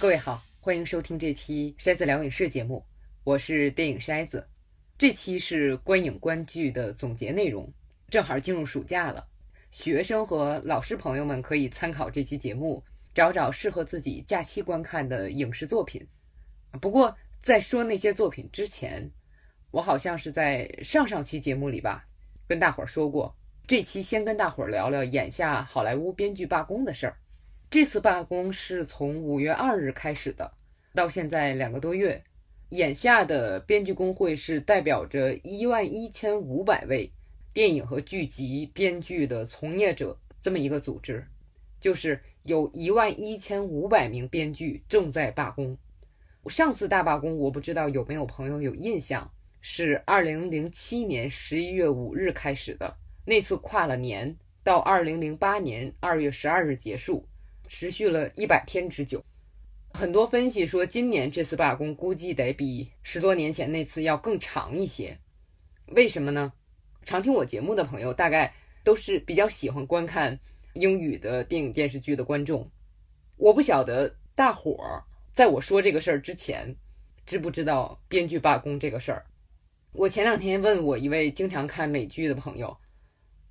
各位好，欢迎收听这期筛子聊影视节目，我是电影筛子。这期是观影观剧的总结内容，正好进入暑假了，学生和老师朋友们可以参考这期节目，找找适合自己假期观看的影视作品。不过在说那些作品之前，我好像是在上上期节目里吧，跟大伙儿说过，这期先跟大伙儿聊聊眼下好莱坞编剧罢工的事儿。这次罢工是从五月二日开始的，到现在两个多月。眼下的编剧工会是代表着一万一千五百位电影和剧集编剧的从业者这么一个组织，就是有一万一千五百名编剧正在罢工。上次大罢工，我不知道有没有朋友有印象，是二零零七年十一月五日开始的，那次跨了年，到二零零八年二月十二日结束。持续了一百天之久，很多分析说，今年这次罢工估计得比十多年前那次要更长一些。为什么呢？常听我节目的朋友大概都是比较喜欢观看英语的电影电视剧的观众。我不晓得大伙儿在我说这个事儿之前，知不知道编剧罢工这个事儿。我前两天问我一位经常看美剧的朋友，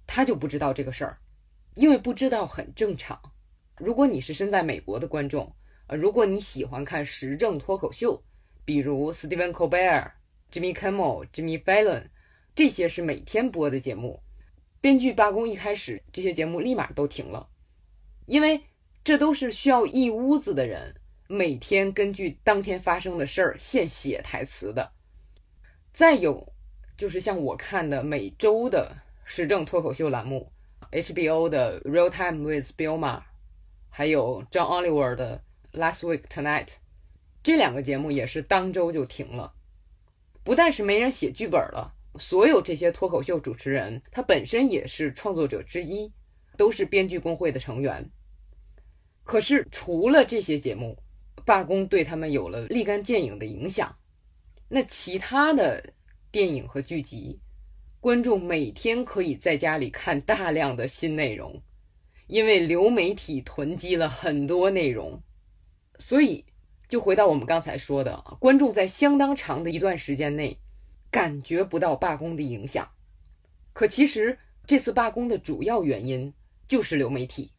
他就不知道这个事儿，因为不知道很正常。如果你是身在美国的观众，呃，如果你喜欢看时政脱口秀，比如 Stephen Colbert、Jimmy Kimmel、Jimmy Fallon，这些是每天播的节目。编剧罢工一开始，这些节目立马都停了，因为这都是需要一屋子的人每天根据当天发生的事儿现写台词的。再有就是像我看的每周的时政脱口秀栏目，HBO 的 Real Time with Bill Maher。还有 John Oliver 的《Last Week Tonight》，这两个节目也是当周就停了。不但是没人写剧本了，所有这些脱口秀主持人，他本身也是创作者之一，都是编剧工会的成员。可是除了这些节目，罢工对他们有了立竿见影的影响。那其他的电影和剧集，观众每天可以在家里看大量的新内容。因为流媒体囤积了很多内容，所以就回到我们刚才说的，观众在相当长的一段时间内感觉不到罢工的影响。可其实这次罢工的主要原因就是流媒体。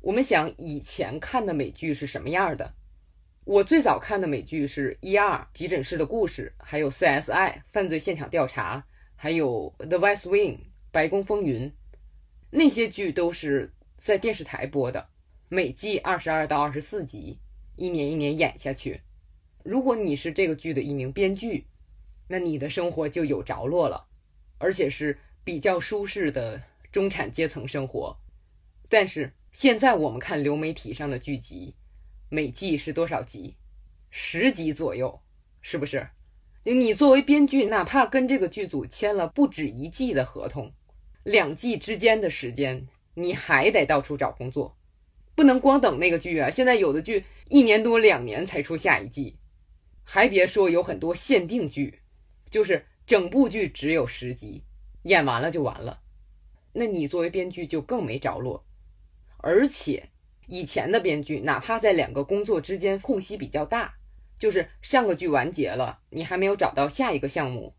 我们想以前看的美剧是什么样的？我最早看的美剧是《E.R. 急诊室的故事》，还有《C.S.I. 犯罪现场调查》，还有《The West Wing》白宫风云，那些剧都是。在电视台播的，每季二十二到二十四集，一年一年演下去。如果你是这个剧的一名编剧，那你的生活就有着落了，而且是比较舒适的中产阶层生活。但是现在我们看流媒体上的剧集，每季是多少集？十集左右，是不是？你作为编剧，哪怕跟这个剧组签了不止一季的合同，两季之间的时间。你还得到处找工作，不能光等那个剧啊！现在有的剧一年多两年才出下一季，还别说有很多限定剧，就是整部剧只有十集，演完了就完了。那你作为编剧就更没着落。而且以前的编剧，哪怕在两个工作之间空隙比较大，就是上个剧完结了，你还没有找到下一个项目，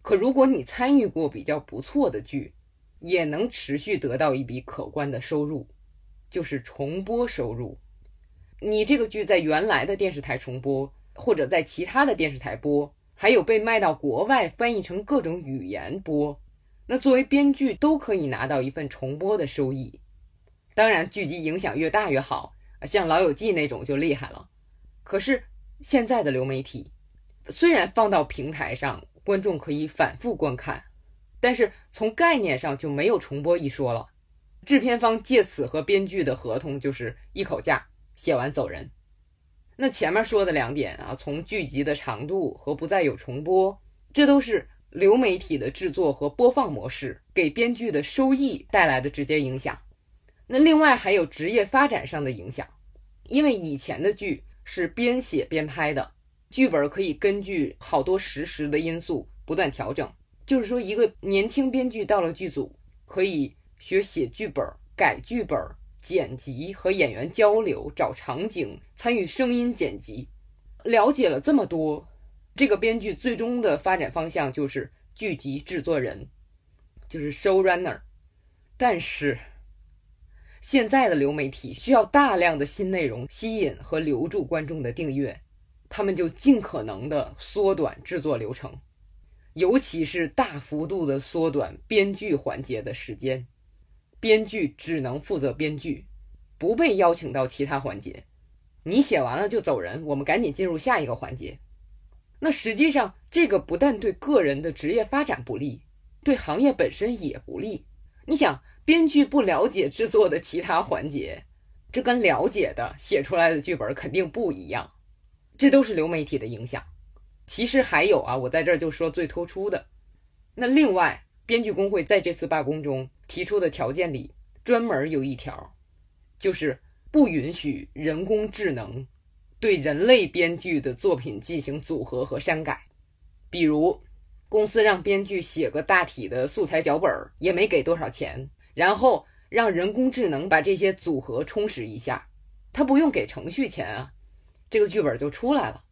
可如果你参与过比较不错的剧。也能持续得到一笔可观的收入，就是重播收入。你这个剧在原来的电视台重播，或者在其他的电视台播，还有被卖到国外翻译成各种语言播，那作为编剧都可以拿到一份重播的收益。当然，剧集影响越大越好，像《老友记》那种就厉害了。可是现在的流媒体，虽然放到平台上，观众可以反复观看。但是从概念上就没有重播一说了，制片方借此和编剧的合同就是一口价，写完走人。那前面说的两点啊，从剧集的长度和不再有重播，这都是流媒体的制作和播放模式给编剧的收益带来的直接影响。那另外还有职业发展上的影响，因为以前的剧是边写边拍的，剧本可以根据好多实时的因素不断调整。就是说，一个年轻编剧到了剧组，可以学写剧本、改剧本、剪辑和演员交流、找场景、参与声音剪辑。了解了这么多，这个编剧最终的发展方向就是剧集制作人，就是 showrunner。但是，现在的流媒体需要大量的新内容吸引和留住观众的订阅，他们就尽可能的缩短制作流程，尤其是大幅度的缩短编剧环节的时间。编剧只能负责编剧，不被邀请到其他环节。你写完了就走人，我们赶紧进入下一个环节。那实际上，这个不但对个人的职业发展不利，对行业本身也不利。你想，编剧不了解制作的其他环节，这跟了解的写出来的剧本肯定不一样。这都是流媒体的影响。其实还有啊，我在这儿就说最突出的。那另外，编剧工会在这次罢工中提出的条件里，专门有一条，就是不允许人工智能对人类编剧的作品进行组合和删改。比如，公司让编剧写个大体的素材脚本，也没给多少钱，然后让人工智能把这些组合充实一下，他不用给程序钱啊，这个剧本就出来了。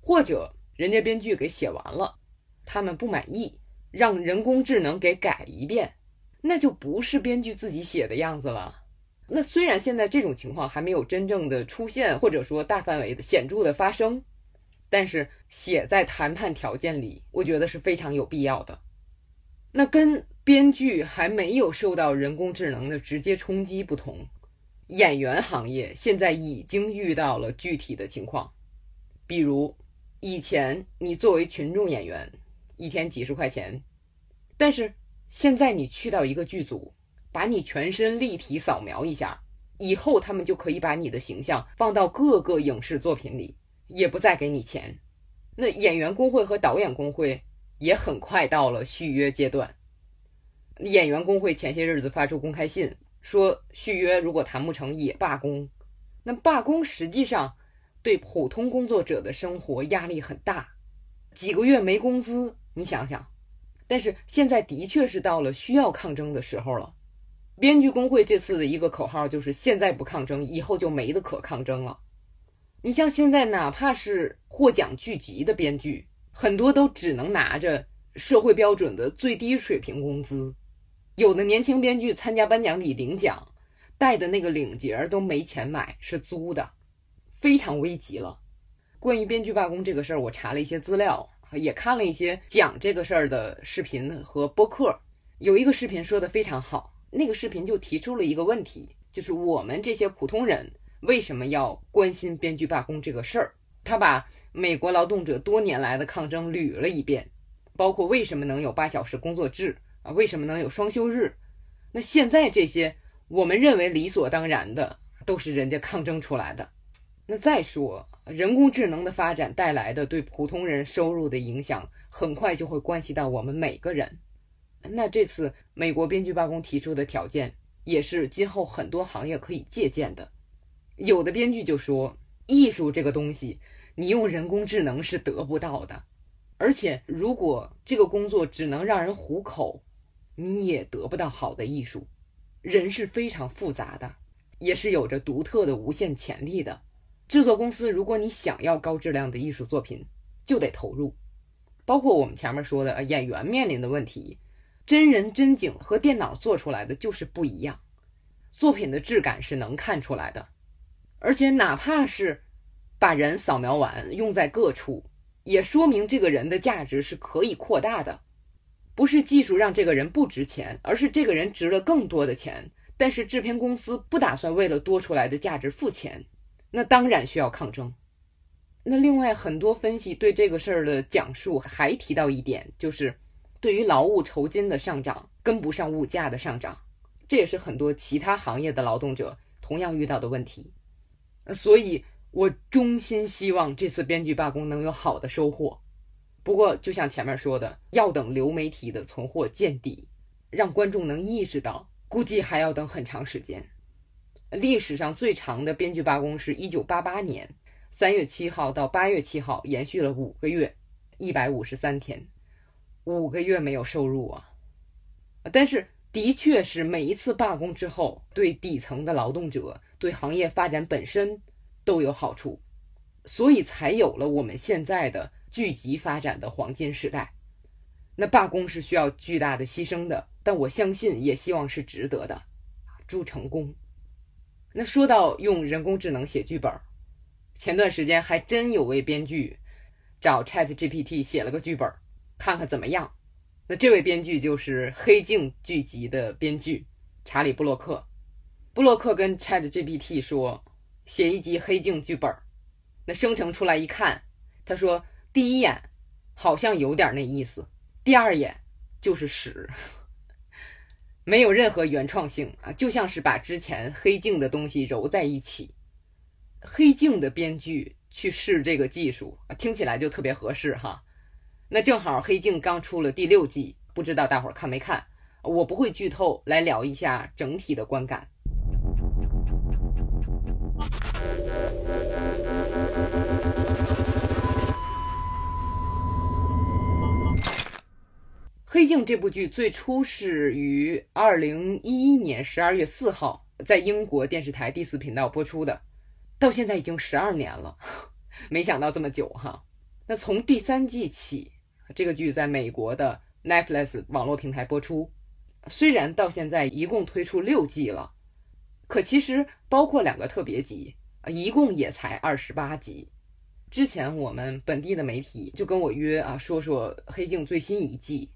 或者，人家编剧给写完了，他们不满意。让人工智能给改一遍，那就不是编剧自己写的样子了。那虽然现在这种情况还没有真正的出现，或者说大范围的显著的发生，但是写在谈判条件里，我觉得是非常有必要的。那跟编剧还没有受到人工智能的直接冲击不同，演员行业现在已经遇到了具体的情况，比如以前你作为群众演员。一天几十块钱，但是现在你去到一个剧组，把你全身立体扫描一下，以后他们就可以把你的形象放到各个影视作品里，也不再给你钱。那演员工会和导演工会也很快到了续约阶段。演员工会前些日子发出公开信，说续约如果谈不成也罢工。那罢工实际上对普通工作者的生活压力很大，几个月没工资。你想想，但是现在的确是到了需要抗争的时候了。编剧工会这次的一个口号就是“现在不抗争，以后就没得可抗争了”。你像现在，哪怕是获奖剧集的编剧，很多都只能拿着社会标准的最低水平工资。有的年轻编剧参加颁奖礼领奖，带的那个领结都没钱买，是租的，非常危急了。关于编剧罢工这个事儿，我查了一些资料。也看了一些讲这个事儿的视频和播客，有一个视频说的非常好。那个视频就提出了一个问题，就是我们这些普通人为什么要关心编剧罢工这个事儿？他把美国劳动者多年来的抗争捋了一遍，包括为什么能有八小时工作制啊，为什么能有双休日？那现在这些我们认为理所当然的，都是人家抗争出来的。那再说。人工智能的发展带来的对普通人收入的影响，很快就会关系到我们每个人。那这次美国编剧罢工提出的条件，也是今后很多行业可以借鉴的。有的编剧就说，艺术这个东西，你用人工智能是得不到的。而且，如果这个工作只能让人糊口，你也得不到好的艺术。人是非常复杂的，也是有着独特的无限潜力的。制作公司，如果你想要高质量的艺术作品，就得投入。包括我们前面说的演员面临的问题，真人真景和电脑做出来的就是不一样，作品的质感是能看出来的。而且哪怕是把人扫描完用在各处，也说明这个人的价值是可以扩大的。不是技术让这个人不值钱，而是这个人值了更多的钱，但是制片公司不打算为了多出来的价值付钱。那当然需要抗争。那另外很多分析对这个事儿的讲述还提到一点，就是对于劳务酬金的上涨跟不上物价的上涨，这也是很多其他行业的劳动者同样遇到的问题。所以我衷心希望这次编剧罢工能有好的收获。不过就像前面说的，要等流媒体的存货见底，让观众能意识到，估计还要等很长时间。历史上最长的编剧罢工是一九八八年三月七号到八月七号，延续了五个月，一百五十三天，五个月没有收入啊！但是的确是每一次罢工之后，对底层的劳动者、对行业发展本身都有好处，所以才有了我们现在的聚集发展的黄金时代。那罢工是需要巨大的牺牲的，但我相信也希望是值得的。祝成功。那说到用人工智能写剧本，前段时间还真有位编剧找 Chat GPT 写了个剧本，看看怎么样。那这位编剧就是《黑镜》剧集的编剧查理·布洛克。布洛克跟 Chat GPT 说写一集《黑镜》剧本，那生成出来一看，他说第一眼好像有点那意思，第二眼就是屎，没有任何原创性啊，就像是把之前《黑镜》的东西揉在一起。《黑镜》的编剧去试这个技术，听起来就特别合适哈。那正好《黑镜》刚出了第六季，不知道大伙儿看没看？我不会剧透，来聊一下整体的观感。《黑镜》这部剧最初是于二零一一年十二月四号在英国电视台第四频道播出的，到现在已经十二年了，没想到这么久哈。那从第三季起。这个剧在美国的 Netflix 网络平台播出，虽然到现在一共推出六季了，可其实包括两个特别集，一共也才二十八集。之前我们本地的媒体就跟我约啊，说说《黑镜》最新一季。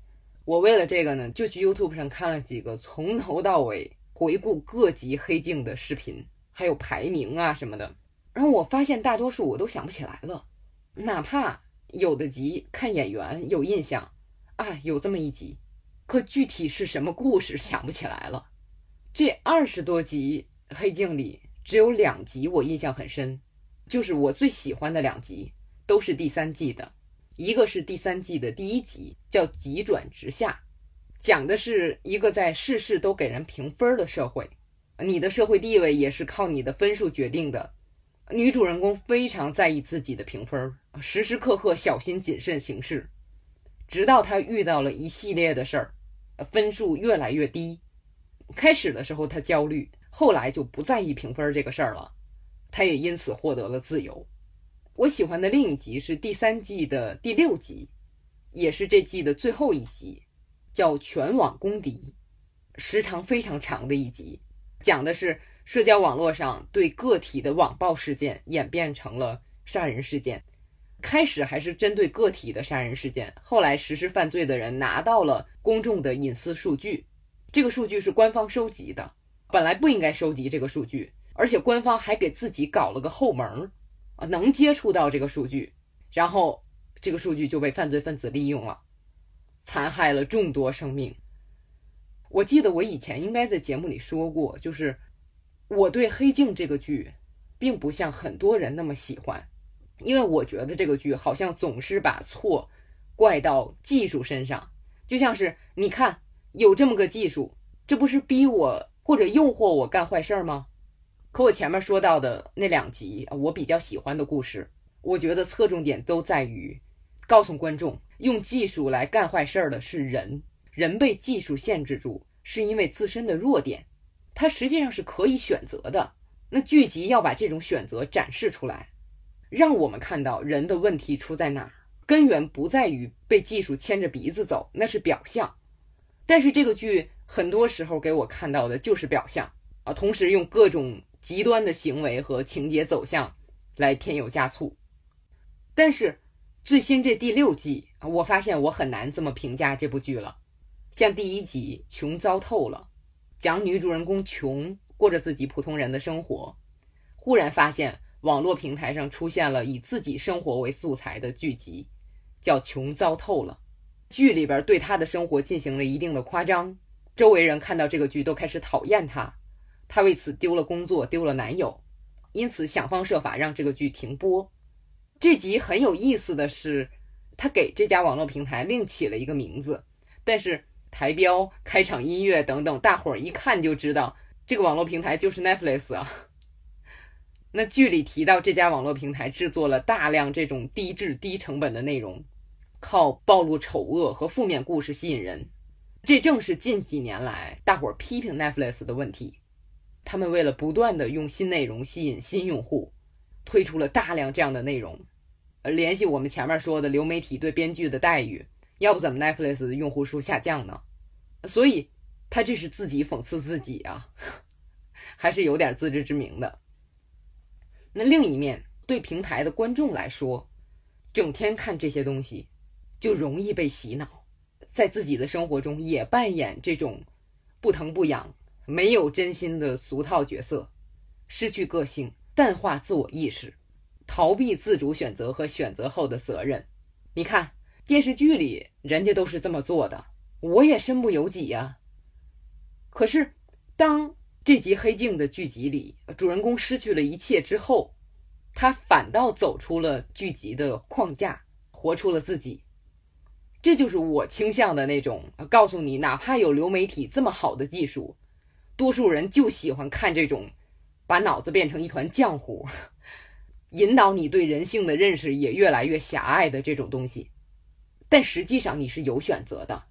我为了这个呢，就去 YouTube 上看了几个从头到尾回顾各集《黑镜》的视频，还有排名啊什么的。然后我发现大多数我都想不起来了，哪怕。有的集看演员有印象，啊，有这么一集，可具体是什么故事想不起来了。这二十多集《黑镜》里只有两集我印象很深，就是我最喜欢的两集，都是第三季的。一个是第三季的第一集，叫《急转直下》，讲的是一个在事事都给人评分的社会，你的社会地位也是靠你的分数决定的。女主人公非常在意自己的评分，时时刻刻小心谨慎行事，直到她遇到了一系列的事儿，分数越来越低。开始的时候她焦虑，后来就不在意评分这个事儿了。她也因此获得了自由。我喜欢的另一集是第三季的第六集，也是这季的最后一集，叫《全网公敌》，时长非常长的一集，讲的是。社交网络上对个体的网暴事件演变成了杀人事件，开始还是针对个体的杀人事件，后来实施犯罪的人拿到了公众的隐私数据，这个数据是官方收集的，本来不应该收集这个数据，而且官方还给自己搞了个后门能接触到这个数据，然后这个数据就被犯罪分子利用了，残害了众多生命。我记得我以前应该在节目里说过，就是。我对《黑镜》这个剧，并不像很多人那么喜欢，因为我觉得这个剧好像总是把错怪到技术身上，就像是你看有这么个技术，这不是逼我或者诱惑我干坏事儿吗？可我前面说到的那两集，我比较喜欢的故事，我觉得侧重点都在于告诉观众，用技术来干坏事儿的是人，人被技术限制住，是因为自身的弱点。它实际上是可以选择的。那剧集要把这种选择展示出来，让我们看到人的问题出在哪儿，根源不在于被技术牵着鼻子走，那是表象。但是这个剧很多时候给我看到的就是表象啊，同时用各种极端的行为和情节走向来添油加醋。但是最新这第六季，我发现我很难这么评价这部剧了。像第一集穷糟透了。讲女主人公穷过着自己普通人的生活，忽然发现网络平台上出现了以自己生活为素材的剧集，叫《穷糟透了》。剧里边对她的生活进行了一定的夸张，周围人看到这个剧都开始讨厌她，她为此丢了工作，丢了男友，因此想方设法让这个剧停播。这集很有意思的是，他给这家网络平台另起了一个名字，但是。台标、开场音乐等等，大伙儿一看就知道这个网络平台就是 Netflix 啊。那剧里提到这家网络平台制作了大量这种低质、低成本的内容，靠暴露丑恶和负面故事吸引人。这正是近几年来大伙儿批评 Netflix 的问题。他们为了不断的用新内容吸引新用户，推出了大量这样的内容。呃，联系我们前面说的流媒体对编剧的待遇，要不怎么 Netflix 的用户数下降呢？所以，他这是自己讽刺自己啊，还是有点自知之明的。那另一面，对平台的观众来说，整天看这些东西，就容易被洗脑，在自己的生活中也扮演这种不疼不痒、没有真心的俗套角色，失去个性，淡化自我意识。逃避自主选择和选择后的责任，你看电视剧里人家都是这么做的，我也身不由己呀。可是当这集《黑镜》的剧集里主人公失去了一切之后，他反倒走出了剧集的框架，活出了自己。这就是我倾向的那种，告诉你，哪怕有流媒体这么好的技术，多数人就喜欢看这种，把脑子变成一团浆糊。引导你对人性的认识也越来越狭隘的这种东西，但实际上你是有选择的。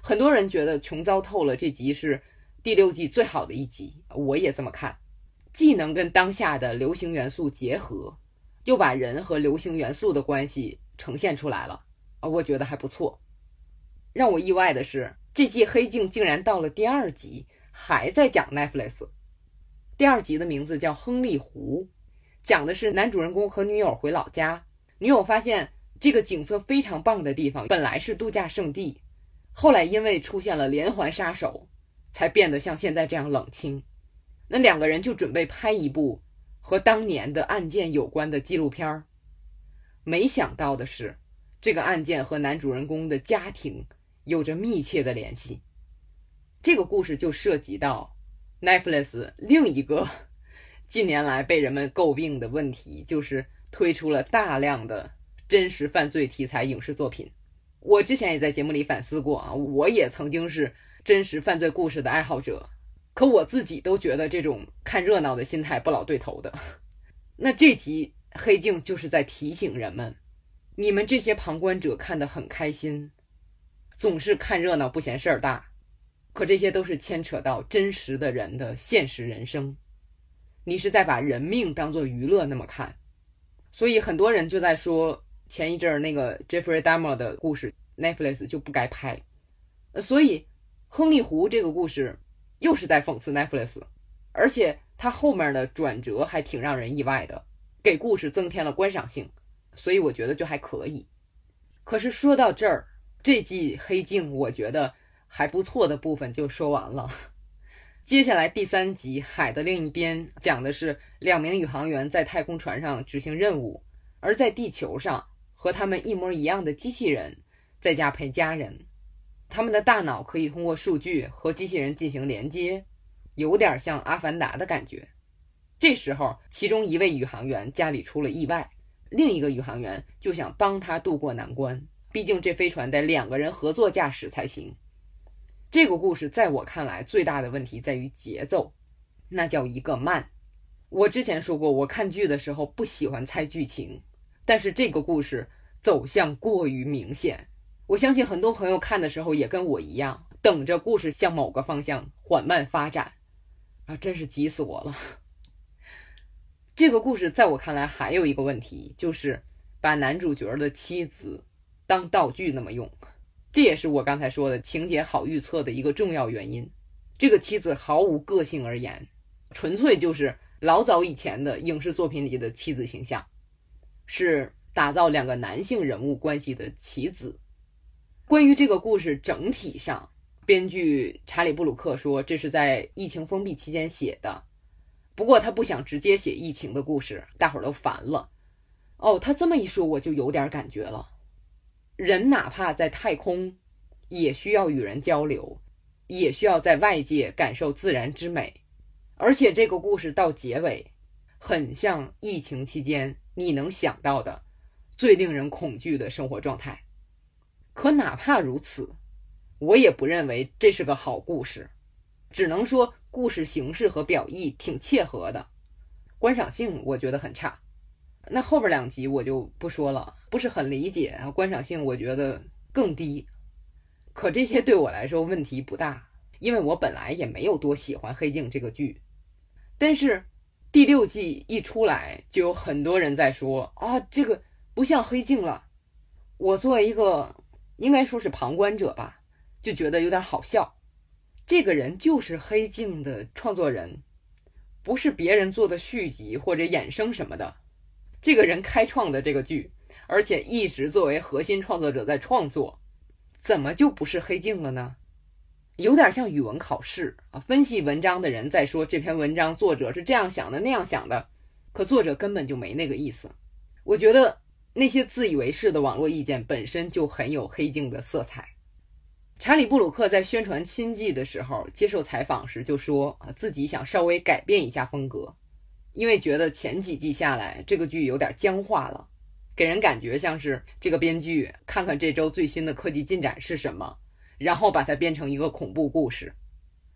很多人觉得穷糟透了这集是第六季最好的一集，我也这么看，既能跟当下的流行元素结合，又把人和流行元素的关系呈现出来了啊，我觉得还不错。让我意外的是，这季《黑镜》竟然到了第二集还在讲 Netflix。第二集的名字叫《亨利湖》。讲的是男主人公和女友回老家，女友发现这个景色非常棒的地方本来是度假胜地，后来因为出现了连环杀手，才变得像现在这样冷清。那两个人就准备拍一部和当年的案件有关的纪录片儿。没想到的是，这个案件和男主人公的家庭有着密切的联系。这个故事就涉及到 Netflix 另一个。近年来被人们诟病的问题，就是推出了大量的真实犯罪题材影视作品。我之前也在节目里反思过啊，我也曾经是真实犯罪故事的爱好者，可我自己都觉得这种看热闹的心态不老对头的。那这集《黑镜》就是在提醒人们，你们这些旁观者看得很开心，总是看热闹不嫌事儿大，可这些都是牵扯到真实的人的现实人生。你是在把人命当做娱乐那么看，所以很多人就在说前一阵儿那个 Jeffrey Dahmer 的故事，Netflix 就不该拍。所以亨利湖这个故事又是在讽刺 Netflix，而且它后面的转折还挺让人意外的，给故事增添了观赏性，所以我觉得就还可以。可是说到这儿，这季黑镜我觉得还不错的部分就说完了。接下来第三集《海的另一边》讲的是两名宇航员在太空船上执行任务，而在地球上和他们一模一样的机器人在家陪家人。他们的大脑可以通过数据和机器人进行连接，有点像《阿凡达》的感觉。这时候，其中一位宇航员家里出了意外，另一个宇航员就想帮他渡过难关，毕竟这飞船得两个人合作驾驶才行。这个故事在我看来最大的问题在于节奏，那叫一个慢。我之前说过，我看剧的时候不喜欢猜剧情，但是这个故事走向过于明显。我相信很多朋友看的时候也跟我一样，等着故事向某个方向缓慢发展，啊，真是急死我了。这个故事在我看来还有一个问题，就是把男主角的妻子当道具那么用。这也是我刚才说的情节好预测的一个重要原因。这个妻子毫无个性而言，纯粹就是老早以前的影视作品里的妻子形象，是打造两个男性人物关系的棋子。关于这个故事整体上，编剧查理布鲁克说这是在疫情封闭期间写的，不过他不想直接写疫情的故事，大伙儿都烦了。哦，他这么一说，我就有点感觉了。人哪怕在太空，也需要与人交流，也需要在外界感受自然之美。而且这个故事到结尾，很像疫情期间你能想到的最令人恐惧的生活状态。可哪怕如此，我也不认为这是个好故事，只能说故事形式和表意挺切合的，观赏性我觉得很差。那后边两集我就不说了，不是很理解啊，观赏性我觉得更低。可这些对我来说问题不大，因为我本来也没有多喜欢《黑镜》这个剧。但是第六季一出来，就有很多人在说啊，这个不像《黑镜》了。我作为一个应该说是旁观者吧，就觉得有点好笑。这个人就是《黑镜》的创作人，不是别人做的续集或者衍生什么的。这个人开创的这个剧，而且一直作为核心创作者在创作，怎么就不是《黑镜》了呢？有点像语文考试啊，分析文章的人在说这篇文章作者是这样想的那样想的，可作者根本就没那个意思。我觉得那些自以为是的网络意见本身就很有黑镜的色彩。查理布鲁克在宣传新季的时候接受采访时就说啊，自己想稍微改变一下风格，因为觉得前几季下来这个剧有点僵化了，给人感觉像是这个编剧看看这周最新的科技进展是什么。然后把它编成一个恐怖故事，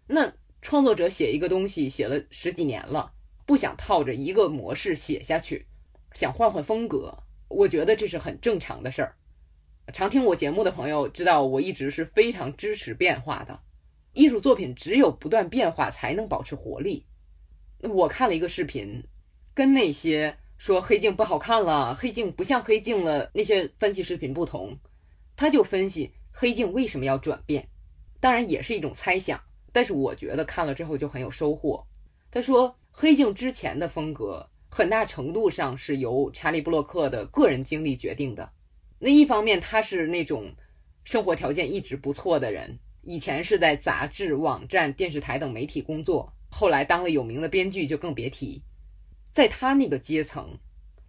那创作者写一个东西写了十几年了，不想套着一个模式写下去，想换换风格，我觉得这是很正常的事儿。常听我节目的朋友知道，我一直是非常支持变化的。艺术作品只有不断变化，才能保持活力。我看了一个视频，跟那些说黑镜不好看了、黑镜不像黑镜了那些分析视频不同，他就分析。黑镜为什么要转变？当然也是一种猜想，但是我觉得看了之后就很有收获。他说，黑镜之前的风格很大程度上是由查理布洛克的个人经历决定的。那一方面，他是那种生活条件一直不错的人，以前是在杂志、网站、电视台等媒体工作，后来当了有名的编剧就更别提。在他那个阶层，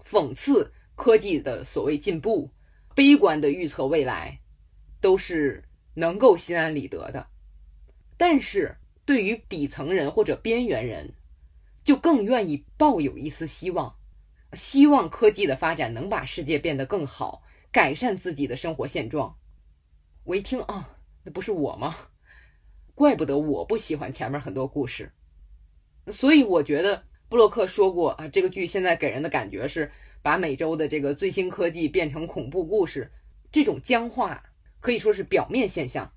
讽刺科技的所谓进步，悲观的预测未来。都是能够心安理得的，但是对于底层人或者边缘人，就更愿意抱有一丝希望，希望科技的发展能把世界变得更好，改善自己的生活现状。我一听啊，那不是我吗？怪不得我不喜欢前面很多故事。所以我觉得布洛克说过啊，这个剧现在给人的感觉是把美洲的这个最新科技变成恐怖故事，这种僵化。可以说是表面现象，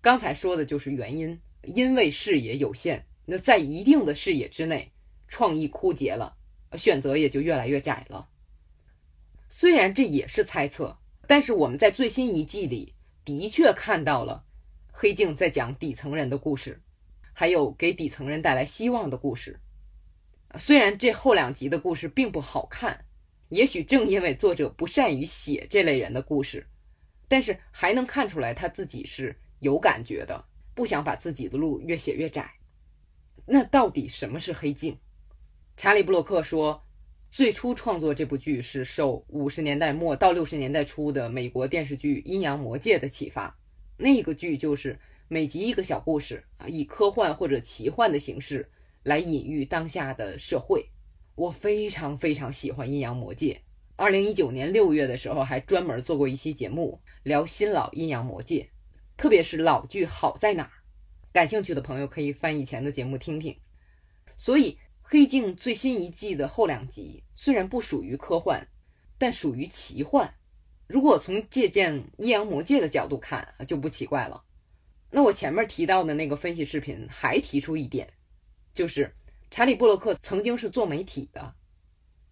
刚才说的就是原因，因为视野有限，那在一定的视野之内，创意枯竭了，选择也就越来越窄了。虽然这也是猜测，但是我们在最新一季里的确看到了黑镜在讲底层人的故事，还有给底层人带来希望的故事。虽然这后两集的故事并不好看，也许正因为作者不善于写这类人的故事。但是还能看出来他自己是有感觉的，不想把自己的路越写越窄。那到底什么是黑镜？查理布洛克说，最初创作这部剧是受五十年代末到六十年代初的美国电视剧《阴阳魔界》的启发。那个剧就是每集一个小故事啊，以科幻或者奇幻的形式来隐喻当下的社会。我非常非常喜欢《阴阳魔界》。二零一九年六月的时候，还专门做过一期节目聊新老阴阳魔界，特别是老剧好在哪儿？感兴趣的朋友可以翻以前的节目听听。所以，《黑镜》最新一季的后两集虽然不属于科幻，但属于奇幻。如果从借鉴阴阳魔界的角度看，就不奇怪了。那我前面提到的那个分析视频还提出一点，就是查理布洛克曾经是做媒体的，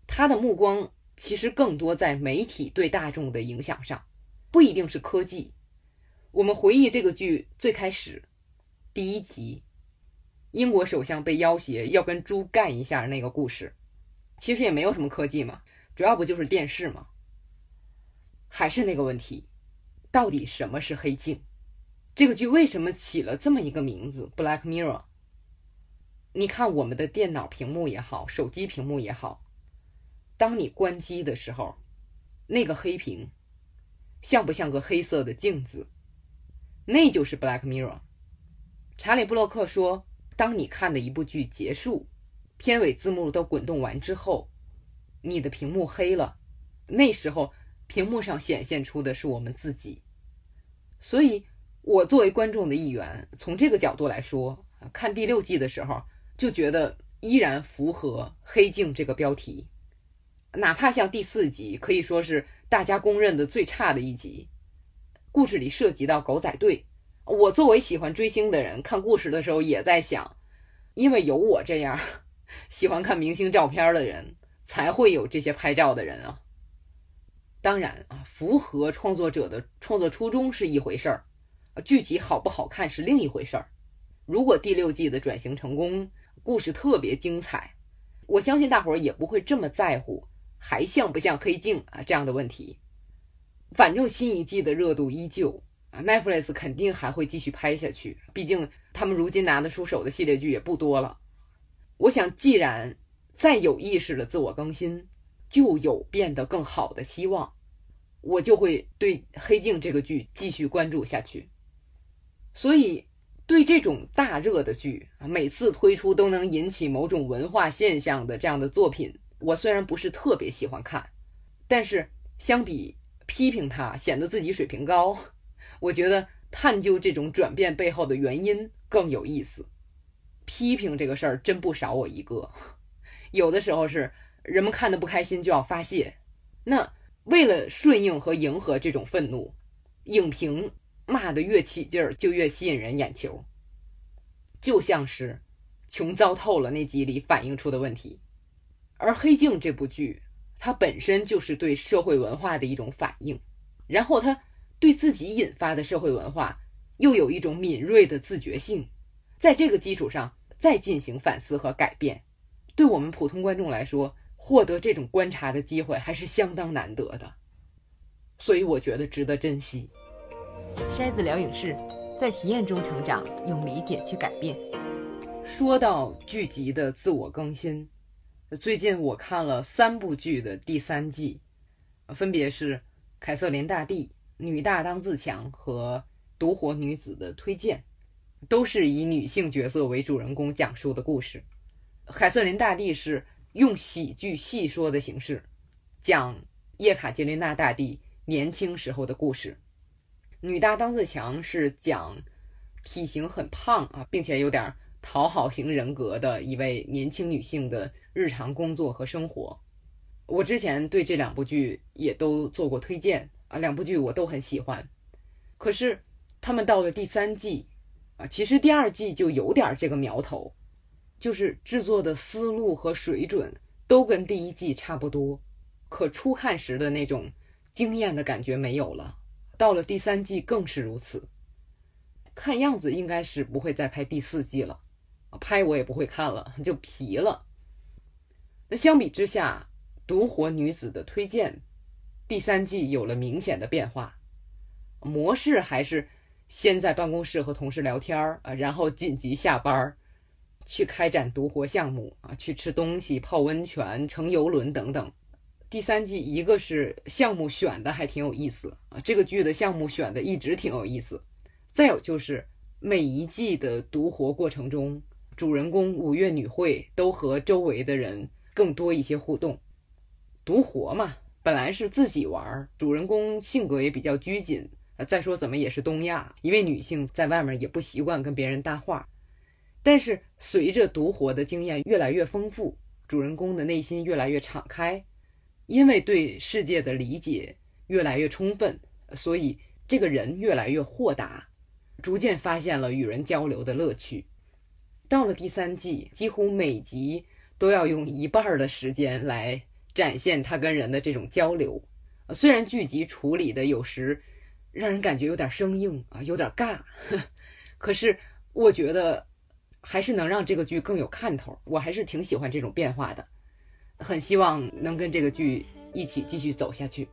他的目光。其实更多在媒体对大众的影响上，不一定是科技。我们回忆这个剧最开始第一集，英国首相被要挟要跟猪干一下那个故事，其实也没有什么科技嘛，主要不就是电视吗？还是那个问题，到底什么是黑镜？这个剧为什么起了这么一个名字 “Black Mirror”？你看我们的电脑屏幕也好，手机屏幕也好。当你关机的时候，那个黑屏像不像个黑色的镜子？那就是 Black Mirror。查理布洛克说，当你看的一部剧结束，片尾字幕都滚动完之后，你的屏幕黑了，那时候屏幕上显现出的是我们自己。所以，我作为观众的一员，从这个角度来说，看第六季的时候就觉得依然符合“黑镜”这个标题。哪怕像第四集，可以说是大家公认的最差的一集，故事里涉及到狗仔队，我作为喜欢追星的人，看故事的时候也在想，因为有我这样喜欢看明星照片的人，才会有这些拍照的人啊。当然啊，符合创作者的创作初衷是一回事儿，剧集好不好看是另一回事儿。如果第六季的转型成功，故事特别精彩，我相信大伙儿也不会这么在乎还像不像黑镜啊这样的问题。反正新一季的热度依旧。啊，Netflix 肯定还会继续拍下去，毕竟他们如今拿得出手的系列剧也不多了。我想，既然再有意识的自我更新，就有变得更好的希望，我就会对《黑镜》这个剧继续关注下去。所以，对这种大热的剧啊，每次推出都能引起某种文化现象的这样的作品，我虽然不是特别喜欢看，但是相比批评它，显得自己水平高。我觉得探究这种转变背后的原因更有意思。批评这个事儿真不少我一个，有的时候是人们看的不开心就要发泄，那为了顺应和迎合这种愤怒，影评骂得越起劲儿就越吸引人眼球。就像是穷糟透了那集里反映出的问题，而《黑镜》这部剧它本身就是对社会文化的一种反应，然后它。对自己引发的社会文化，又有一种敏锐的自觉性，在这个基础上再进行反思和改变，对我们普通观众来说，获得这种观察的机会还是相当难得的，所以我觉得值得珍惜。筛子聊影视，在体验中成长，用理解去改变。说到剧集的自我更新，最近我看了三部剧的第三季，分别是《凯瑟琳大帝》。女大当自强和独活女子的推荐，都是以女性角色为主人公讲述的故事。凯瑟琳大帝是用喜剧戏说的形式，讲叶卡捷琳娜大帝年轻时候的故事。女大当自强是讲体型很胖啊，并且有点讨好型人格的一位年轻女性的日常工作和生活。我之前对这两部剧也都做过推荐。啊，两部剧我都很喜欢，可是他们到了第三季，啊，其实第二季就有点这个苗头，就是制作的思路和水准都跟第一季差不多，可初看时的那种惊艳的感觉没有了。到了第三季更是如此，看样子应该是不会再拍第四季了，拍我也不会看了，就皮了。那相比之下，独活女子的推荐。第三季有了明显的变化，模式还是先在办公室和同事聊天儿啊，然后紧急下班儿去开展独活项目啊，去吃东西、泡温泉、乘游轮等等。第三季一个是项目选的还挺有意思啊，这个剧的项目选的一直挺有意思。再有就是每一季的独活过程中，主人公五月女会都和周围的人更多一些互动，独活嘛。本来是自己玩，主人公性格也比较拘谨。再说怎么也是东亚，一位女性在外面也不习惯跟别人搭话。但是随着独活的经验越来越丰富，主人公的内心越来越敞开，因为对世界的理解越来越充分，所以这个人越来越豁达，逐渐发现了与人交流的乐趣。到了第三季，几乎每集都要用一半的时间来。展现他跟人的这种交流，虽然剧集处理的有时让人感觉有点生硬啊，有点尬，可是我觉得还是能让这个剧更有看头。我还是挺喜欢这种变化的，很希望能跟这个剧一起继续走下去。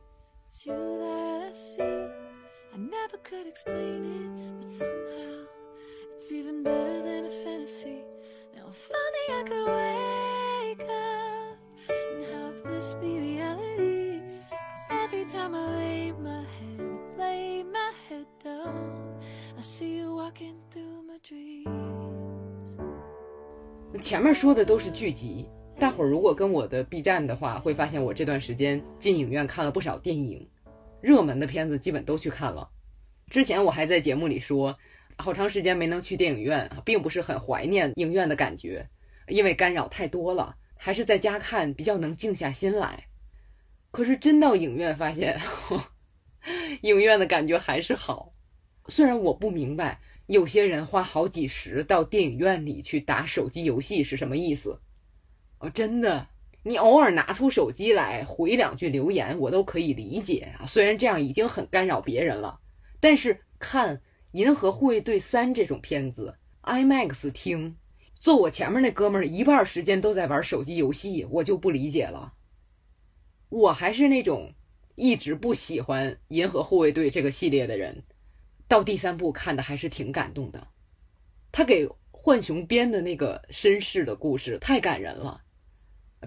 前面说的都是剧集，大伙儿如果跟我的 B 站的话，会发现我这段时间进影院看了不少电影，热门的片子基本都去看了。之前我还在节目里说，好长时间没能去电影院，并不是很怀念影院的感觉，因为干扰太多了，还是在家看比较能静下心来。可是真到影院发现，影院的感觉还是好。虽然我不明白有些人花好几十到电影院里去打手机游戏是什么意思，哦，真的，你偶尔拿出手机来回两句留言，我都可以理解啊。虽然这样已经很干扰别人了，但是看《银河护卫队三》这种片子，IMAX 听，坐我前面那哥们儿一半时间都在玩手机游戏，我就不理解了。我还是那种一直不喜欢《银河护卫队》这个系列的人。到第三部看的还是挺感动的，他给浣熊编的那个绅士的故事太感人了，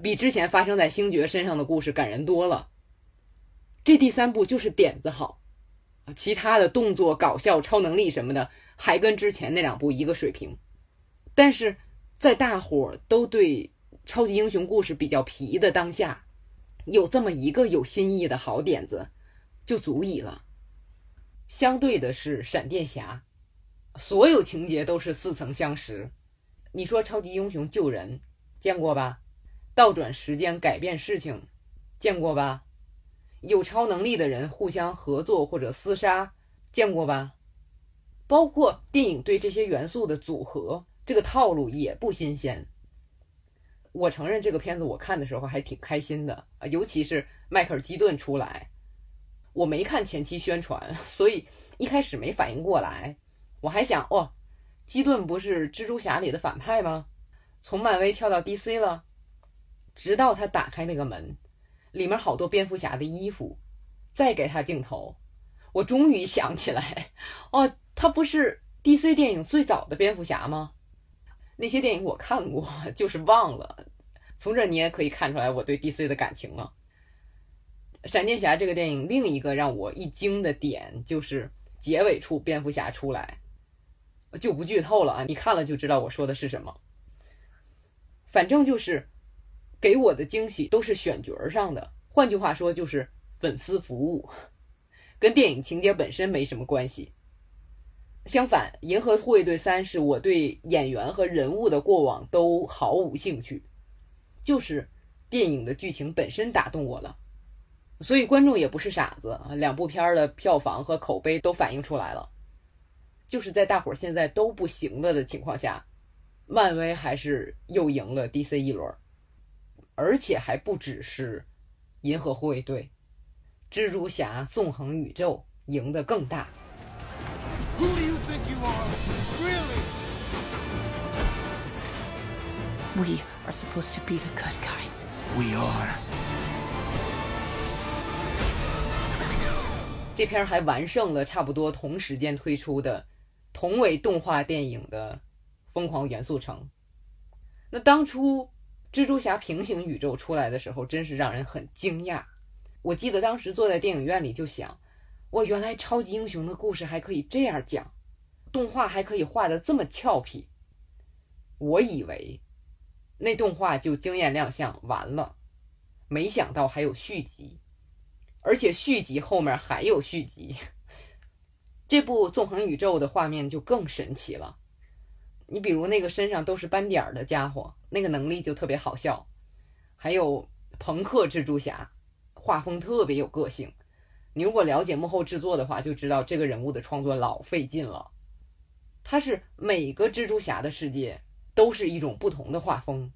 比之前发生在星爵身上的故事感人多了。这第三部就是点子好，其他的动作、搞笑、超能力什么的还跟之前那两部一个水平，但是在大伙儿都对超级英雄故事比较皮的当下，有这么一个有新意的好点子，就足以了。相对的是闪电侠，所有情节都是似曾相识。你说超级英雄救人，见过吧？倒转时间改变事情，见过吧？有超能力的人互相合作或者厮杀，见过吧？包括电影对这些元素的组合，这个套路也不新鲜。我承认这个片子我看的时候还挺开心的啊，尤其是迈克尔基顿出来。我没看前期宣传，所以一开始没反应过来。我还想，哦，基顿不是蜘蛛侠里的反派吗？从漫威跳到 DC 了。直到他打开那个门，里面好多蝙蝠侠的衣服，再给他镜头，我终于想起来，哦，他不是 DC 电影最早的蝙蝠侠吗？那些电影我看过，就是忘了。从这你也可以看出来我对 DC 的感情了。闪电侠这个电影另一个让我一惊的点就是结尾处蝙蝠侠出来，就不剧透了啊，你看了就知道我说的是什么。反正就是给我的惊喜都是选角上的，换句话说就是粉丝服务，跟电影情节本身没什么关系。相反，《银河护卫队三》是我对演员和人物的过往都毫无兴趣，就是电影的剧情本身打动我了。所以观众也不是傻子，两部片儿的票房和口碑都反映出来了。就是在大伙儿现在都不行了的情况下，漫威还是又赢了 DC 一轮，而且还不只是银河护卫队，蜘蛛侠纵横宇宙赢得更大。We are supposed to be the good guys. We are. 这片还完胜了差不多同时间推出的同为动画电影的《疯狂元素城》。那当初蜘蛛侠平行宇宙出来的时候，真是让人很惊讶。我记得当时坐在电影院里就想：哇，原来超级英雄的故事还可以这样讲，动画还可以画的这么俏皮。我以为那动画就惊艳亮相完了，没想到还有续集。而且续集后面还有续集，这部纵横宇宙的画面就更神奇了。你比如那个身上都是斑点儿的家伙，那个能力就特别好笑。还有朋克蜘蛛侠，画风特别有个性。你如果了解幕后制作的话，就知道这个人物的创作老费劲了。他是每个蜘蛛侠的世界都是一种不同的画风，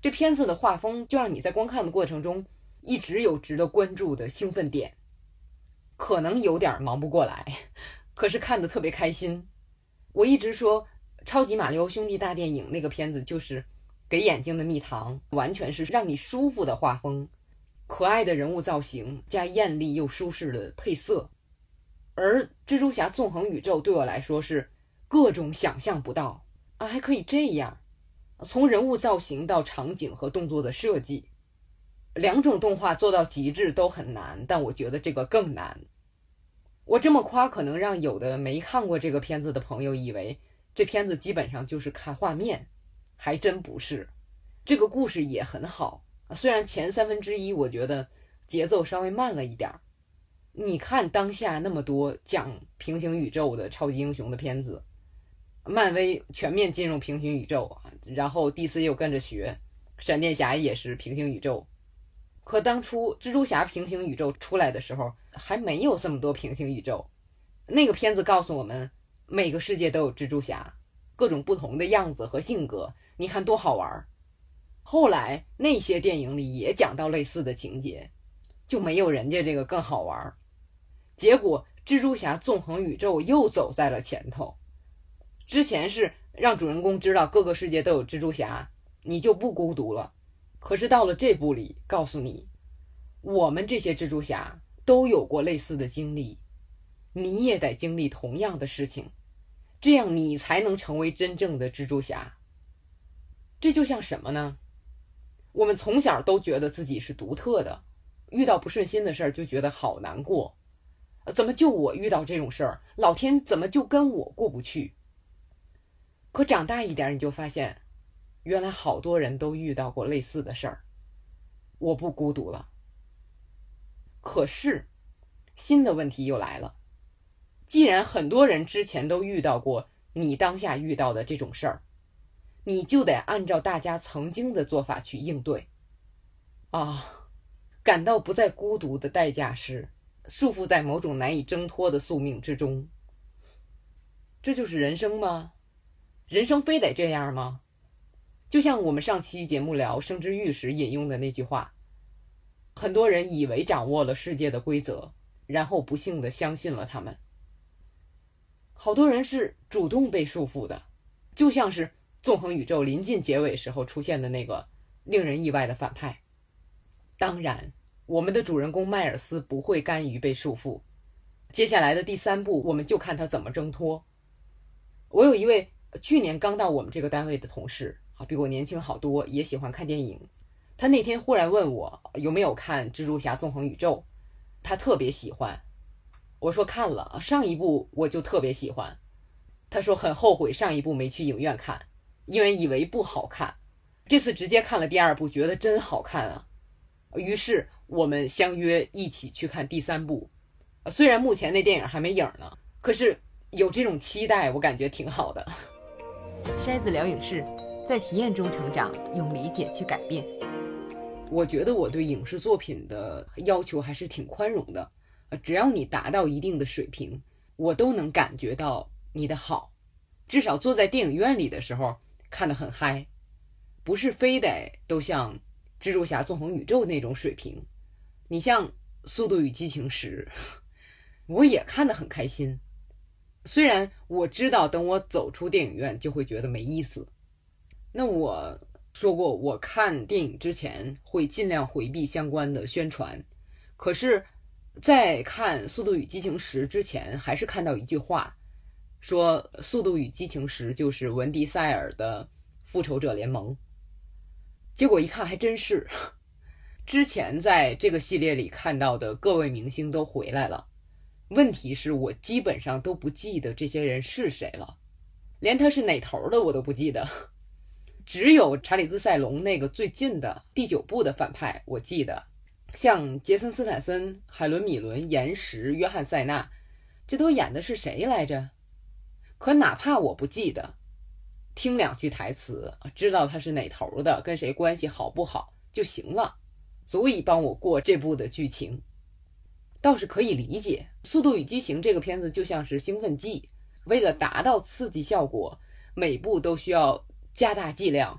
这片子的画风就让你在观看的过程中。一直有值得关注的兴奋点，可能有点忙不过来，可是看的特别开心。我一直说《超级马里奥兄弟大电影》那个片子就是给眼睛的蜜糖，完全是让你舒服的画风，可爱的人物造型加艳丽又舒适的配色。而《蜘蛛侠：纵横宇宙》对我来说是各种想象不到啊，还可以这样，从人物造型到场景和动作的设计。两种动画做到极致都很难，但我觉得这个更难。我这么夸，可能让有的没看过这个片子的朋友以为这片子基本上就是看画面，还真不是。这个故事也很好，虽然前三分之一我觉得节奏稍微慢了一点儿。你看当下那么多讲平行宇宙的超级英雄的片子，漫威全面进入平行宇宙，然后 DC 又跟着学，闪电侠也是平行宇宙。可当初蜘蛛侠平行宇宙出来的时候，还没有这么多平行宇宙，那个片子告诉我们，每个世界都有蜘蛛侠，各种不同的样子和性格，你看多好玩儿。后来那些电影里也讲到类似的情节，就没有人家这个更好玩儿。结果蜘蛛侠纵横宇宙又走在了前头。之前是让主人公知道各个世界都有蜘蛛侠，你就不孤独了。可是到了这部里，告诉你，我们这些蜘蛛侠都有过类似的经历，你也得经历同样的事情，这样你才能成为真正的蜘蛛侠。这就像什么呢？我们从小都觉得自己是独特的，遇到不顺心的事儿就觉得好难过，怎么就我遇到这种事儿，老天怎么就跟我过不去？可长大一点，你就发现，原来好多人都遇到过类似的事儿，我不孤独了。可是，新的问题又来了，既然很多人之前都遇到过你当下遇到的这种事儿。你就得按照大家曾经的做法去应对，啊，感到不再孤独的代价是束缚在某种难以挣脱的宿命之中。这就是人生吗？人生非得这样吗？就像我们上期节目聊生之欲时引用的那句话，很多人以为掌握了世界的规则，然后不幸的相信了他们。好多人是主动被束缚的，就像是。纵横宇宙临近结尾时候出现的那个令人意外的反派，当然，我们的主人公迈尔斯不会甘于被束缚。接下来的第三部，我们就看他怎么挣脱。我有一位去年刚到我们这个单位的同事，啊，比我年轻好多，也喜欢看电影。他那天忽然问我有没有看《蜘蛛侠：纵横宇宙》，他特别喜欢。我说看了，上一部我就特别喜欢。他说很后悔上一部没去影院看。因为以为不好看，这次直接看了第二部，觉得真好看啊！于是我们相约一起去看第三部。虽然目前那电影还没影呢，可是有这种期待，我感觉挺好的。筛子聊影视，在体验中成长，用理解去改变。我觉得我对影视作品的要求还是挺宽容的，只要你达到一定的水平，我都能感觉到你的好。至少坐在电影院里的时候。看得很嗨，不是非得都像蜘蛛侠纵横宇宙那种水平。你像《速度与激情十》，我也看得很开心。虽然我知道等我走出电影院就会觉得没意思。那我说过，我看电影之前会尽量回避相关的宣传。可是，在看《速度与激情十》之前，还是看到一句话。说《速度与激情十》就是文迪塞尔的《复仇者联盟》，结果一看还真是。之前在这个系列里看到的各位明星都回来了，问题是我基本上都不记得这些人是谁了，连他是哪头的我都不记得。只有查理兹塞隆那个最近的第九部的反派我记得，像杰森斯坦森、海伦米伦、岩石、约翰塞纳，这都演的是谁来着？可哪怕我不记得，听两句台词，知道他是哪头的，跟谁关系好不好就行了，足以帮我过这部的剧情，倒是可以理解。《速度与激情》这个片子就像是兴奋剂，为了达到刺激效果，每部都需要加大剂量。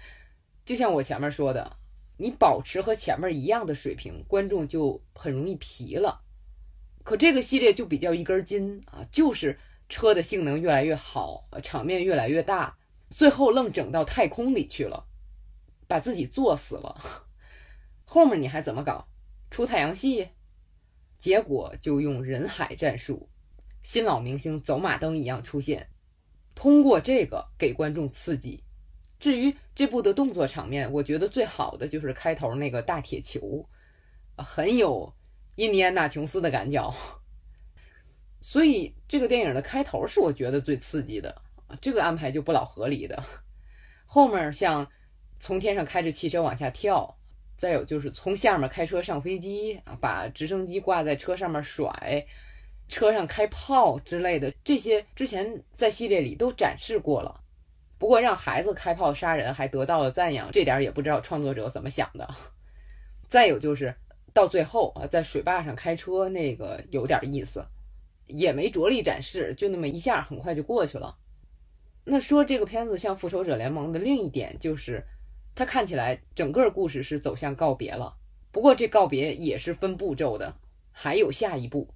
就像我前面说的，你保持和前面一样的水平，观众就很容易疲了。可这个系列就比较一根筋啊，就是。车的性能越来越好，场面越来越大，最后愣整到太空里去了，把自己作死了。后面你还怎么搞？出太阳系？结果就用人海战术，新老明星走马灯一样出现，通过这个给观众刺激。至于这部的动作场面，我觉得最好的就是开头那个大铁球，很有印第安纳琼斯的感觉。所以这个电影的开头是我觉得最刺激的，这个安排就不老合理的。后面像从天上开着汽车往下跳，再有就是从下面开车上飞机啊，把直升机挂在车上面甩，车上开炮之类的，这些之前在系列里都展示过了。不过让孩子开炮杀人还得到了赞扬，这点也不知道创作者怎么想的。再有就是到最后啊，在水坝上开车那个有点意思。也没着力展示，就那么一下，很快就过去了。那说这个片子像《复仇者联盟》的另一点就是，它看起来整个故事是走向告别了。不过这告别也是分步骤的，还有下一步。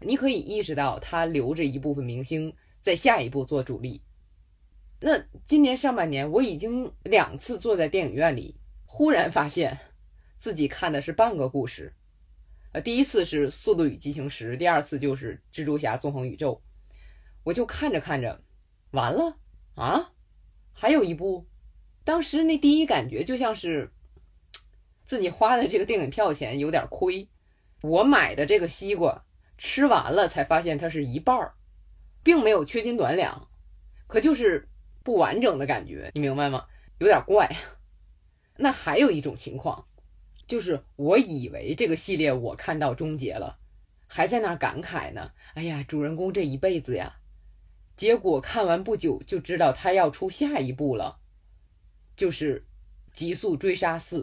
你可以意识到，他留着一部分明星在下一步做主力。那今年上半年，我已经两次坐在电影院里，忽然发现自己看的是半个故事。呃，第一次是《速度与激情十》，第二次就是《蜘蛛侠：纵横宇宙》。我就看着看着，完了。啊，还有一部，当时那第一感觉就像是自己花的这个电影票钱有点亏。我买的这个西瓜吃完了才发现它是一半儿，并没有缺斤短两，可就是不完整的感觉，你明白吗？有点怪。那还有一种情况，就是我以为这个系列我看到终结了，还在那儿感慨呢。哎呀，主人公这一辈子呀。结果看完不久就知道他要出下一部了，就是《极速追杀四》。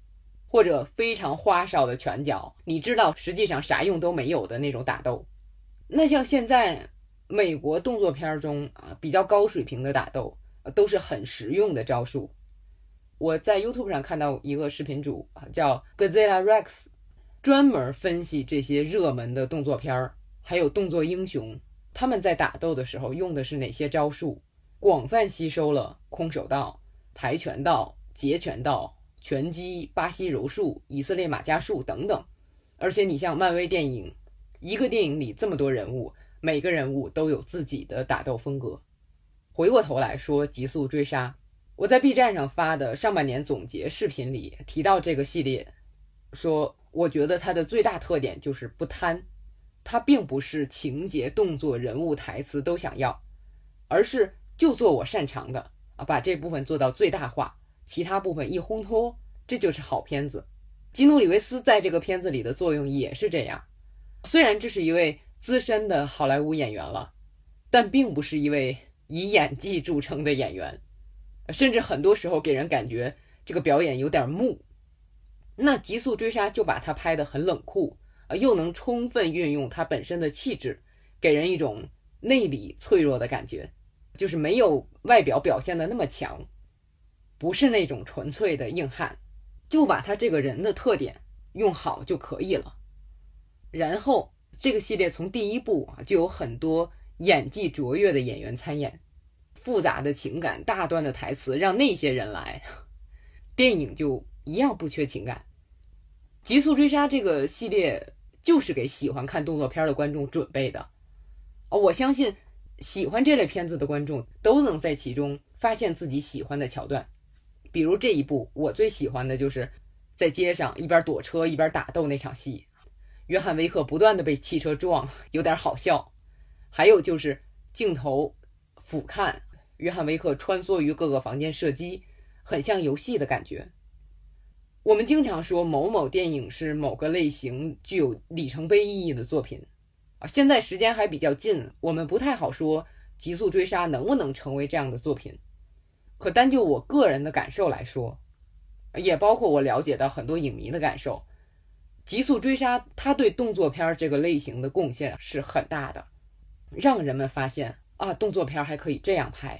或者非常花哨的拳脚，你知道实际上啥用都没有的那种打斗。那像现在美国动作片中啊比较高水平的打斗，都是很实用的招数。我在 YouTube 上看到一个视频主啊，叫 Gazella Rex，专门分析这些热门的动作片儿，还有动作英雄，他们在打斗的时候用的是哪些招数，广泛吸收了空手道、跆拳道、截拳道、拳击、巴西柔术、以色列马伽术等等。而且你像漫威电影，一个电影里这么多人物，每个人物都有自己的打斗风格。回过头来说，极速追杀。我在 B 站上发的上半年总结视频里提到这个系列，说我觉得它的最大特点就是不贪，它并不是情节、动作、人物、台词都想要，而是就做我擅长的啊，把这部分做到最大化，其他部分一烘托，这就是好片子。基努里维斯在这个片子里的作用也是这样，虽然这是一位资深的好莱坞演员了，但并不是一位以演技著称的演员。甚至很多时候给人感觉这个表演有点木，那《极速追杀》就把他拍得很冷酷啊，又能充分运用他本身的气质，给人一种内里脆弱的感觉，就是没有外表表现的那么强，不是那种纯粹的硬汉，就把他这个人的特点用好就可以了。然后这个系列从第一部啊就有很多演技卓越的演员参演。复杂的情感、大段的台词，让那些人来，电影就一样不缺情感。《极速追杀》这个系列就是给喜欢看动作片的观众准备的。哦，我相信喜欢这类片子的观众都能在其中发现自己喜欢的桥段。比如这一部，我最喜欢的就是在街上一边躲车一边打斗那场戏，约翰·威克不断的被汽车撞，有点好笑。还有就是镜头俯瞰。约翰·维克穿梭于各个房间射击，很像游戏的感觉。我们经常说某某电影是某个类型具有里程碑意义的作品啊。现在时间还比较近，我们不太好说《极速追杀》能不能成为这样的作品。可单就我个人的感受来说，也包括我了解到很多影迷的感受，《极速追杀》它对动作片这个类型的贡献是很大的，让人们发现啊，动作片还可以这样拍。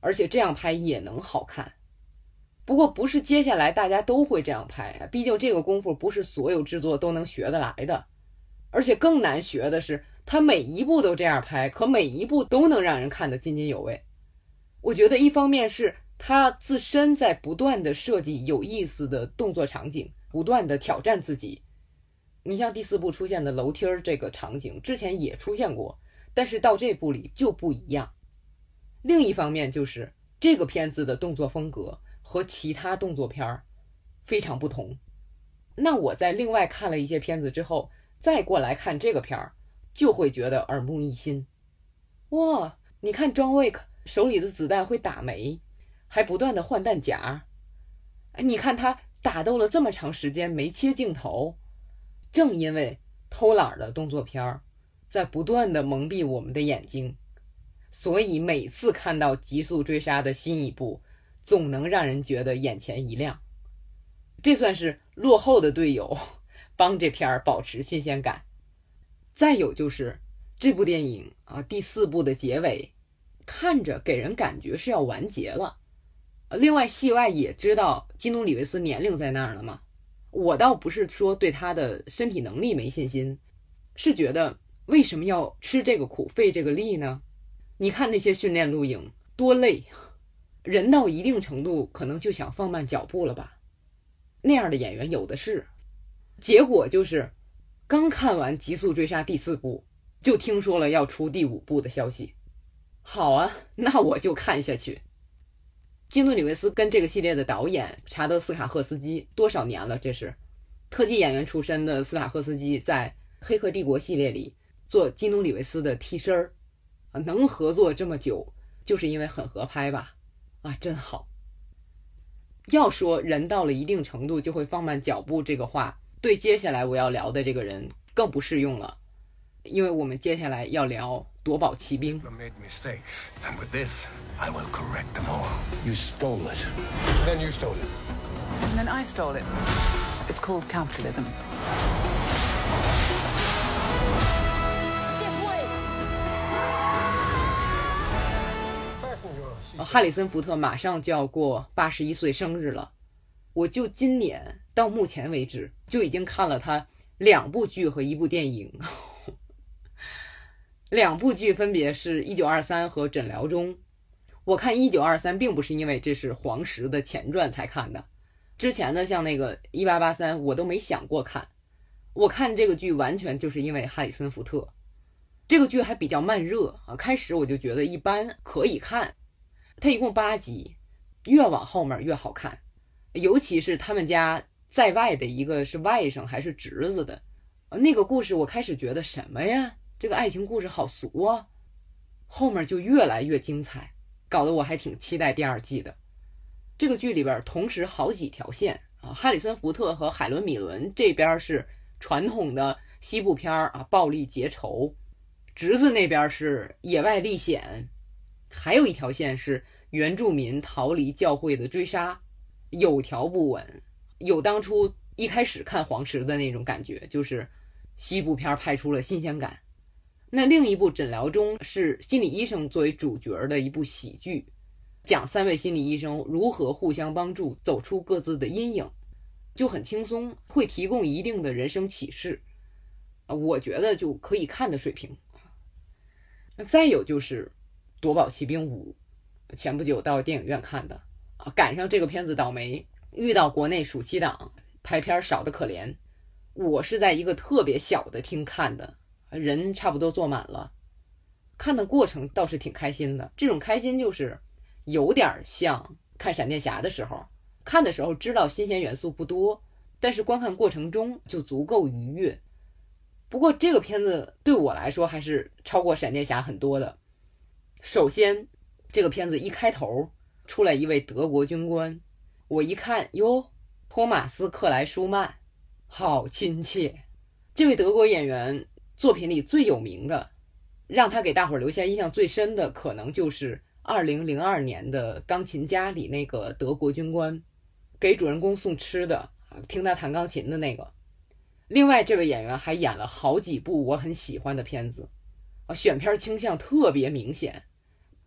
而且这样拍也能好看，不过不是接下来大家都会这样拍，毕竟这个功夫不是所有制作都能学得来的，而且更难学的是，他每一部都这样拍，可每一部都能让人看得津津有味。我觉得一方面是他自身在不断的设计有意思的动作场景，不断的挑战自己。你像第四部出现的楼梯儿这个场景，之前也出现过，但是到这部里就不一样。另一方面，就是这个片子的动作风格和其他动作片儿非常不同，那我在另外看了一些片子之后，再过来看这个片儿，就会觉得耳目一新。哇，你看 John Wick 手里的子弹会打没，还不断的换弹夹。你看他打斗了这么长时间没切镜头，正因为偷懒的动作片儿，在不断的蒙蔽我们的眼睛，所以每次看到《极速追杀》的新一部，总能让人觉得眼前一亮。这算是落后的队友帮这片儿保持新鲜感。再有就是这部电影啊，第四部的结尾，看着给人感觉是要完结了。另外，戏外也知道基努里维斯年龄在那儿了嘛。我倒不是说对他的身体能力没信心，是觉得为什么要吃这个苦、费这个力呢？你看那些训练录影多累，人到一定程度可能就想放慢脚步了吧。那样的演员有的是，结果就是刚看完《极速追杀》第四部，就听说了要出第五部的消息。好啊，那我就看下去。基努里维斯跟这个系列的导演查德斯卡赫斯基多少年了？这是特技演员出身的斯卡赫斯基，在《黑客帝国》系列里做基努里维斯的替身儿啊，能合作这么久，就是因为很合拍吧？啊，真好。要说人到了一定程度就会放慢脚步这个话，对接下来我要聊的这个人更不适用了，因为我们接下来要聊夺宝奇兵。I made mistakes, and with this, I will correct them all. You stole it. Then you stole it. Then I stole it. It's called capitalism. Fasten your 呃 seat. 哈里森·福特马上就要过八十一岁生日了，我就今年到目前为止就已经看了他两部剧和一部电影。两部剧分别是《一九二三》和《诊疗中》。我看《一九二三》并不是因为这是黄石的前传才看的，之前的像那个《一八八三》我都没想过看。我看这个剧完全就是因为哈里森·福特。这个剧还比较慢热啊，开始我就觉得一般，可以看。它一共八集，越往后面越好看，尤其是他们家在外的一个是外甥还是侄子的，那个故事我开始觉得什么呀？这个爱情故事好俗啊，后面就越来越精彩，搞得我还挺期待第二季的。这个剧里边同时好几条线啊，哈里森福特和海伦米伦这边是传统的西部片儿啊，暴力结仇，侄子那边是野外历险。还有一条线是原住民逃离教会的追杀，有条不紊，有当初一开始看黄石的那种感觉，就是西部片拍出了新鲜感。那另一部《诊疗中》是心理医生作为主角的一部喜剧，讲三位心理医生如何互相帮助，走出各自的阴影，就很轻松，会提供一定的人生启示。啊，我觉得就可以看的水平。那再有就是《夺宝奇兵五》，前不久到电影院看的啊，赶上这个片子倒霉，遇到国内暑期档拍片少的可怜。我是在一个特别小的厅看的，人差不多坐满了，看的过程倒是挺开心的。这种开心就是有点像看闪电侠的时候，看的时候知道新鲜元素不多，但是观看过程中就足够愉悦。不过这个片子对我来说还是超过闪电侠很多的。首先，这个片子一开头出来一位德国军官，我一看哟，托马斯·克莱舒曼，好亲切。这位德国演员作品里最有名的，让他给大伙儿留下印象最深的，可能就是2002年的《钢琴家》里那个德国军官，给主人公送吃的，听他弹钢琴的那个。另外，这位演员还演了好几部我很喜欢的片子，啊，选片倾向特别明显。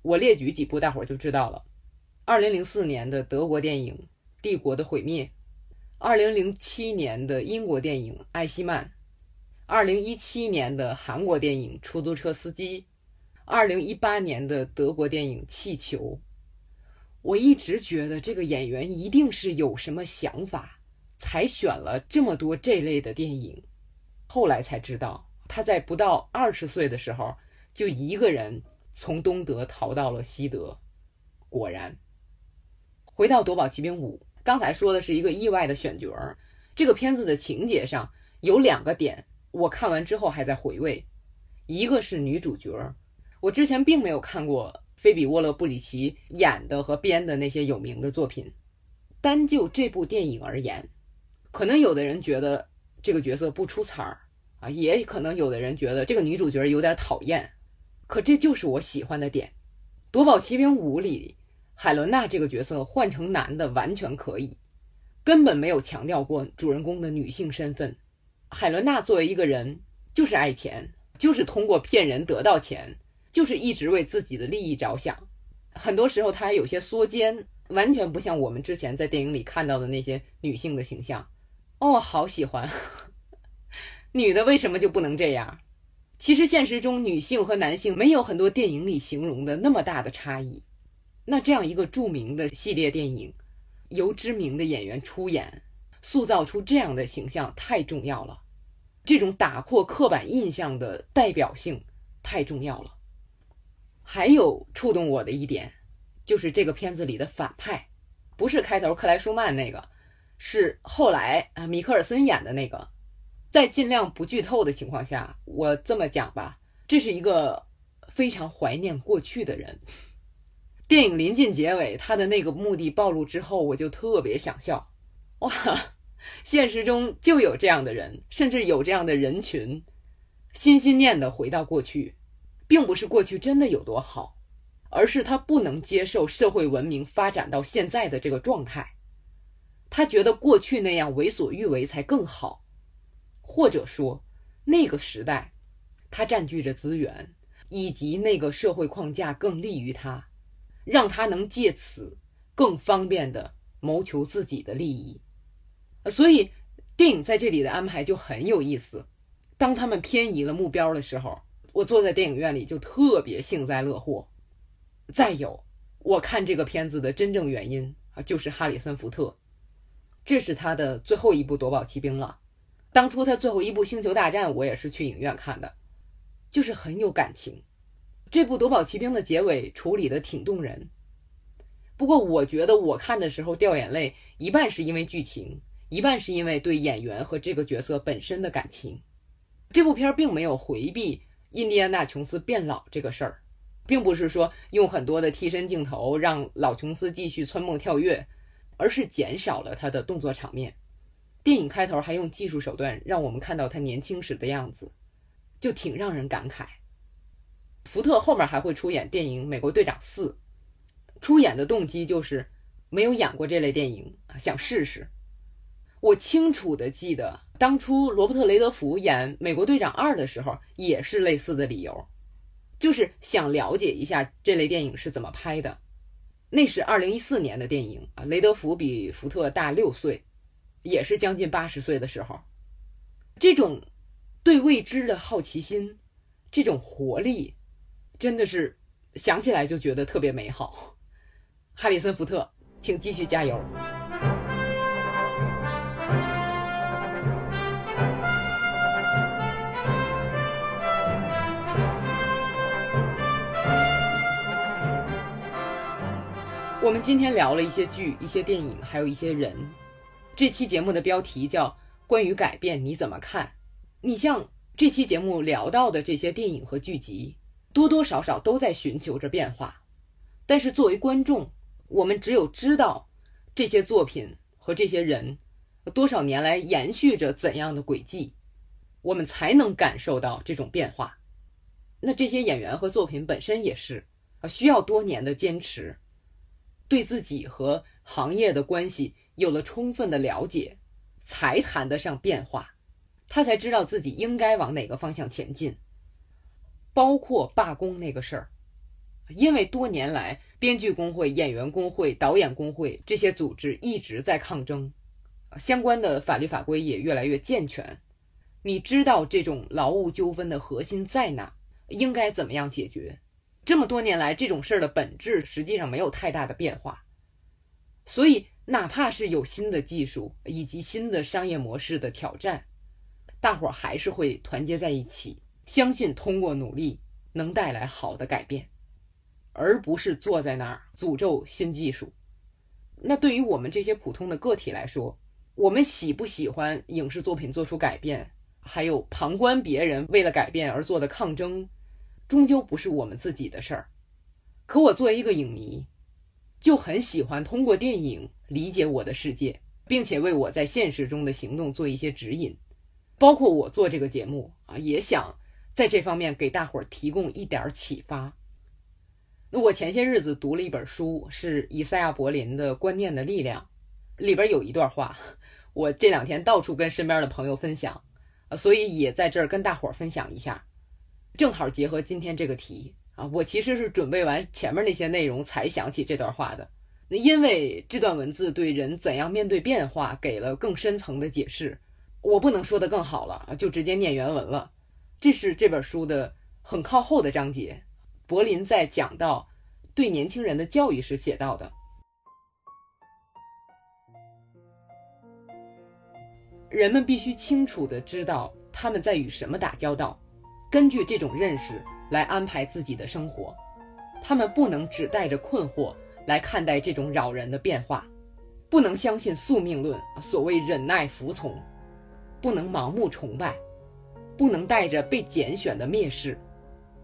我列举几部，大伙儿就知道了。二零零四年的德国电影《帝国的毁灭》，二零零七年的英国电影《艾希曼》，二零一七年的韩国电影《出租车司机》，二零一八年的德国电影《气球》。我一直觉得这个演员一定是有什么想法，才选了这么多这类的电影。后来才知道，他在不到二十岁的时候就一个人。从东德逃到了西德，果然，回到《夺宝奇兵五》，刚才说的是一个意外的选角儿，这个片子的情节上有两个点，我看完之后还在回味。一个是女主角，我之前并没有看过菲比·沃勒布里奇演的和编的那些有名的作品。单就这部电影而言，可能有的人觉得这个角色不出彩儿啊，也可能有的人觉得这个女主角有点讨厌。可这就是我喜欢的点，《夺宝奇兵五》里海伦娜这个角色换成男的完全可以，根本没有强调过主人公的女性身份。海伦娜作为一个人，就是爱钱，就是通过骗人得到钱，就是一直为自己的利益着想。很多时候，她还有些缩肩。完全不像我们之前在电影里看到的那些女性的形象，哦，好喜欢。女的为什么就不能这样？其实现实中女性和男性没有很多电影里形容的那么大的差异。那这样一个著名的系列电影，由知名的演员出演，塑造出这样的形象太重要了。这种打破刻板印象的代表性太重要了。还有触动我的一点。就是这个片子里的反派，不是开头克莱舒曼那个，是后来啊米克尔森演的那个。在尽量不剧透的情况下，我这么讲吧，这是一个非常怀念过去的人。电影临近结尾，他的那个目的暴露之后，我就特别想笑。哇，现实中就有这样的人，甚至有这样的人群，心心念的回到过去，并不是过去真的有多好。而是他不能接受社会文明发展到现在的这个状态，他觉得过去那样为所欲为才更好，或者说那个时代，他占据着资源，以及那个社会框架更利于他，让他能借此更方便的谋求自己的利益。所以电影在这里的安排就很有意思。当他们偏移了目标的时候，我坐在电影院里就特别幸灾乐祸。再有，我看这个片子的真正原因啊，就是哈里森福特，这是他的最后一部夺宝奇兵了。当初他最后一部星球大战，我也是去影院看的，就是很有感情。这部夺宝奇兵的结尾处理的挺动人，不过我觉得我看的时候掉眼泪，一半是因为剧情，一半是因为对演员和这个角色本身的感情。这部片并没有回避印第安纳琼斯变老这个事儿。并不是说用很多的替身镜头让老琼斯继续蹿蹦跳跃，而是减少了他的动作场面。电影开头还用技术手段让我们看到他年轻时的样子，就挺让人感慨。福特后面还会出演电影《美国队长四》，出演的动机就是没有演过这类电影，想试试。我清楚的记得，当初罗伯特·雷德福演《美国队长二》的时候，也是类似的理由。就是想了解一下这类电影是怎么拍的。那是二零一四年的电影啊，雷德福比福特大六岁，也是将近八十岁的时候。这种对未知的好奇心，这种活力，真的是想起来就觉得特别美好。哈里森福特，请继续加油。我们今天聊了一些剧、一些电影，还有一些人。这期节目的标题叫《关于改变你怎么看》。你像这期节目聊到的这些电影和剧集，多多少少都在寻求着变化。但是作为观众，我们只有知道这些作品和这些人多少年来延续着怎样的轨迹，我们才能感受到这种变化。那这些演员和作品本身也是啊，需要多年的坚持。对自己和行业的关系有了充分的了解，才谈得上变化。他才知道自己应该往哪个方向前进。包括罢工那个事儿，因为多年来编剧工会、演员工会、导演工会这些组织一直在抗争，相关的法律法规也越来越健全。你知道这种劳务纠纷的核心在哪，应该怎么样解决？这么多年来，这种事儿的本质实际上没有太大的变化，所以哪怕是有新的技术以及新的商业模式的挑战，大伙儿还是会团结在一起，相信通过努力能带来好的改变，而不是坐在那儿诅咒新技术。那对于我们这些普通的个体来说，我们喜不喜欢影视作品做出改变，还有旁观别人为了改变而做的抗争，终究不是我们自己的事儿。可我作为一个影迷，就很喜欢通过电影理解我的世界，并且为我在现实中的行动做一些指引。包括我做这个节目啊，也想在这方面给大伙儿提供一点启发。那我前些日子读了一本书，是以赛亚·柏林的《观念的力量》，里边有一段话，我这两天到处跟身边的朋友分享，所以也在这儿跟大伙儿分享一下，正好结合今天这个题啊。我其实是准备完前面那些内容才想起这段话的，那因为这段文字对人怎样面对变化给了更深层的解释，我不能说的更好了，就直接念原文了。这是这本书的很靠后的章节。柏林在讲到对年轻人的教育时写到的：人们必须清楚的知道他们在与什么打交道，根据这种认识来安排自己的生活。他们不能只带着困惑来看待这种扰人的变化，不能相信宿命论，所谓忍耐服从，不能盲目崇拜，不能带着被拣选的蔑视。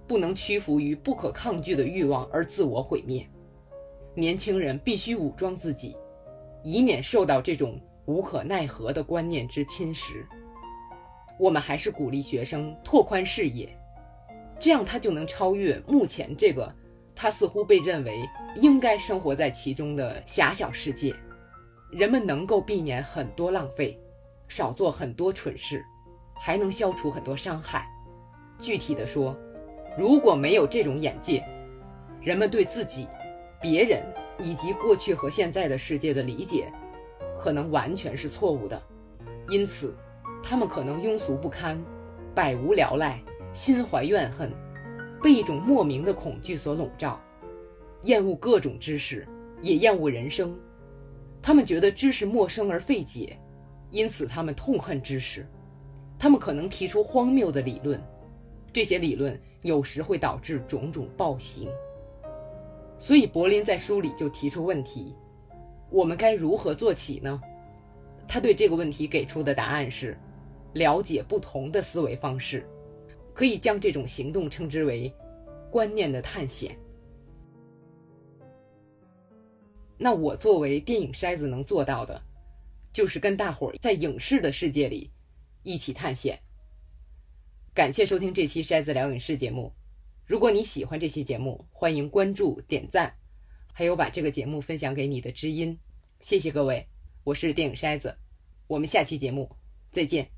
不能屈服于不可抗拒的欲望而自我毁灭。年轻人必须武装自己，以免受到这种无可奈何的观念之侵蚀。我们还是鼓励学生拓宽视野，这样他就能超越目前这个他似乎被认为应该生活在其中的狭小世界。人们能够避免很多浪费，少做很多蠢事，还能消除很多伤害。具体的说。如果没有这种眼界，人们对自己、别人以及过去和现在的世界的理解，可能完全是错误的。因此，他们可能庸俗不堪、百无聊赖、心怀怨恨，被一种莫名的恐惧所笼罩，厌恶各种知识，也厌恶人生。他们觉得知识陌生而费解，因此他们痛恨知识。他们可能提出荒谬的理论。这些理论有时会导致种种暴行，所以柏林在书里就提出问题：我们该如何做起呢？他对这个问题给出的答案是：了解不同的思维方式，可以将这种行动称之为观念的探险。那我作为电影筛子能做到的，就是跟大伙儿在影视的世界里一起探险。感谢收听这期筛子聊影视节目。如果你喜欢这期节目，欢迎关注、点赞，还有把这个节目分享给你的知音。谢谢各位，我是电影筛子，我们下期节目再见。